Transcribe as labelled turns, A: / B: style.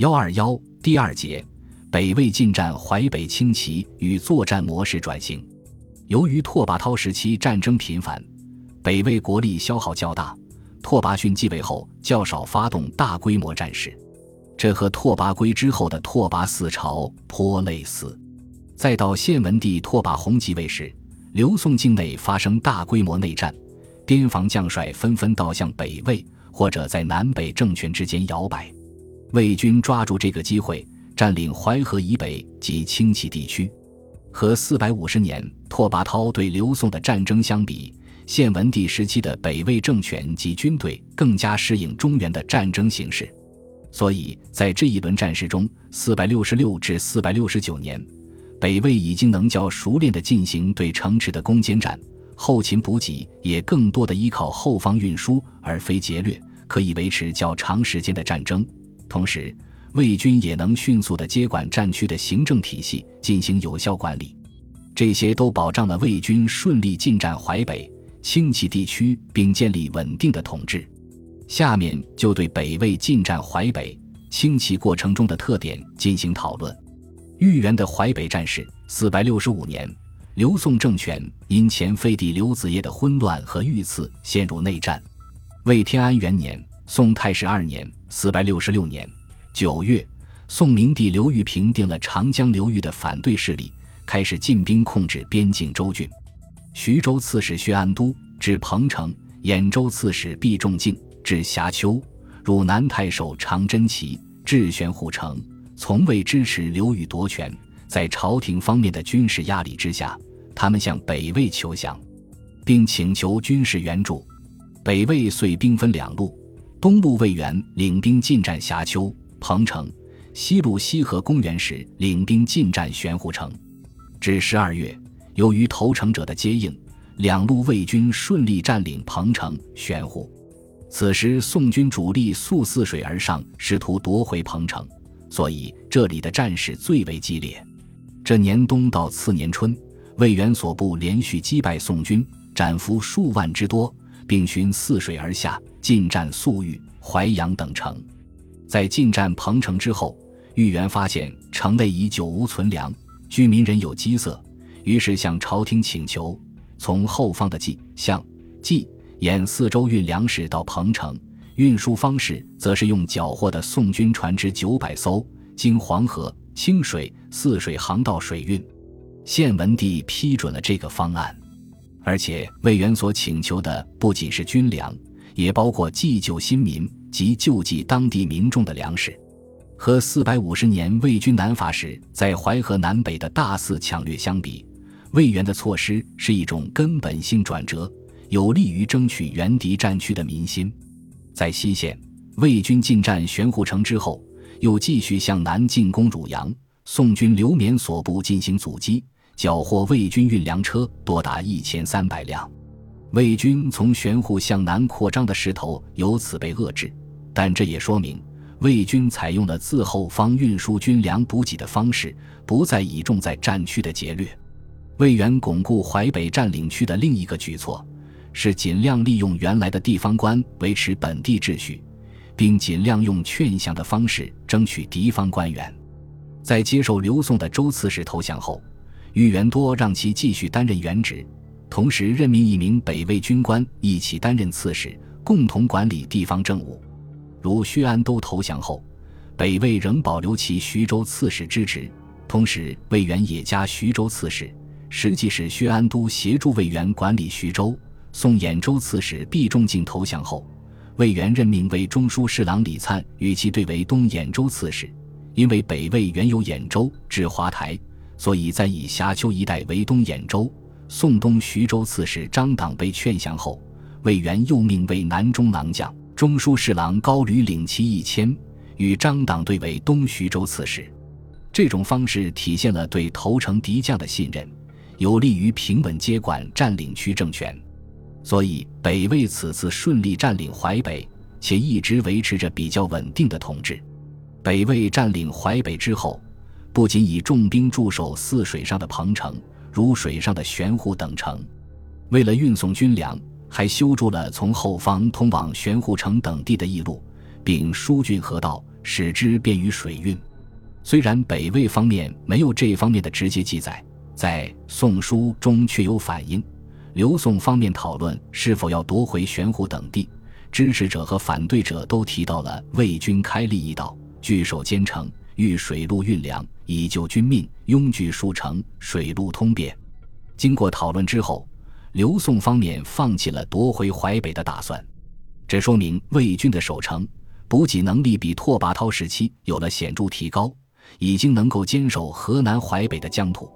A: 幺二幺第二节，北魏进占淮北轻骑与作战模式转型。由于拓跋焘时期战争频繁，北魏国力消耗较大，拓跋浚继位后较少发动大规模战事，这和拓跋圭之后的拓跋四朝颇类似。再到献文帝拓跋宏即位时，刘宋境内发生大规模内战，边防将帅纷纷倒向北魏，或者在南北政权之间摇摆。魏军抓住这个机会，占领淮河以北及轻骑地区。和四百五十年拓跋焘对刘宋的战争相比，献文帝时期的北魏政权及军队更加适应中原的战争形势，所以在这一轮战事中，四百六十六至四百六十九年，北魏已经能较熟练地进行对城池的攻坚战，后勤补给也更多的依靠后方运输而非劫掠，可以维持较长时间的战争。同时，魏军也能迅速地接管战区的行政体系，进行有效管理，这些都保障了魏军顺利进占淮北、清齐地区，并建立稳定的统治。下面就对北魏进占淮北、清齐过程中的特点进行讨论。豫园的淮北战事，四百六十五年，刘宋政权因前废帝刘子业的昏乱和遇刺陷入内战。魏天安元年，宋太史二年。四百六十六年九月，宋明帝刘裕平定了长江流域的反对势力，开始进兵控制边境州郡。徐州刺史薛安都至彭城，兖州刺史毕仲敬至峡丘，汝南太守常真齐至玄虎城，从未支持刘裕夺权。在朝廷方面的军事压力之下，他们向北魏求降，并请求军事援助。北魏遂兵分两路。东路魏源领兵进占峡丘、彭城，西路西河公园时领兵进占玄户城。至十二月，由于投诚者的接应，两路魏军顺利占领彭城、玄户。此时，宋军主力溯泗水而上，试图夺回彭城，所以这里的战事最为激烈。这年冬到次年春，魏源所部连续击败宋军，斩俘数万之多。并循泗水而下，进占宿豫、淮阳等城。在进占彭城之后，豫园发现城内已久无存粮，居民人有饥色，于是向朝廷请求从后方的蓟、象、蓟、兖四州运粮食到彭城。运输方式则是用缴获的宋军船只九百艘，经黄河、清水、泗水航道水运。献文帝批准了这个方案。而且魏源所请求的不仅是军粮，也包括济救新民及救济当地民众的粮食。和四百五十年魏军南伐时在淮河南北的大肆抢掠相比，魏源的措施是一种根本性转折，有利于争取原敌战区的民心。在西线，魏军进占玄户城之后，又继续向南进攻汝阳，宋军刘勉所部进行阻击。缴获魏军运粮车多达一千三百辆，魏军从玄户向南扩张的势头由此被遏制。但这也说明，魏军采用了自后方运输军粮补给的方式，不再倚重在战区的劫掠。魏源巩固淮北占领区的另一个举措，是尽量利用原来的地方官维持本地秩序，并尽量用劝降的方式争取敌方官员。在接受刘宋的周刺史投降后。豫园多让其继续担任原职，同时任命一名北魏军官一起担任刺史，共同管理地方政务。如薛安都投降后，北魏仍保留其徐州刺史之职，同时魏源也加徐州刺史，实际是薛安都协助魏源管理徐州。宋兖州刺史毕仲敬投降后，魏源任命为中书侍郎李粲与其对为东兖州刺史，因为北魏原有兖州至华台。所以在以峡丘一带为东兖州，宋东徐州刺史张党被劝降后，魏源又命为南中郎将、中书侍郎高吕领骑一千，与张党对为东徐州刺史。这种方式体现了对投诚敌将的信任，有利于平稳接管占领区政权。所以北魏此次顺利占领淮北，且一直维持着比较稳定的统治。北魏占领淮北之后。不仅以重兵驻守泗水上的彭城、如水上的玄户等城，为了运送军粮，还修筑了从后方通往玄户城等地的驿路，并疏浚河道，使之便于水运。虽然北魏方面没有这方面的直接记载，在《宋书》中却有反映。刘宋方面讨论是否要夺回玄湖等地，支持者和反对者都提到了魏军开立一道，据守坚城，欲水陆运粮，以救军命，拥据数城，水陆通便。经过讨论之后，刘宋方面放弃了夺回淮北的打算。这说明魏军的守城补给能力比拓跋焘时期有了显著提高，已经能够坚守河南淮北的疆土。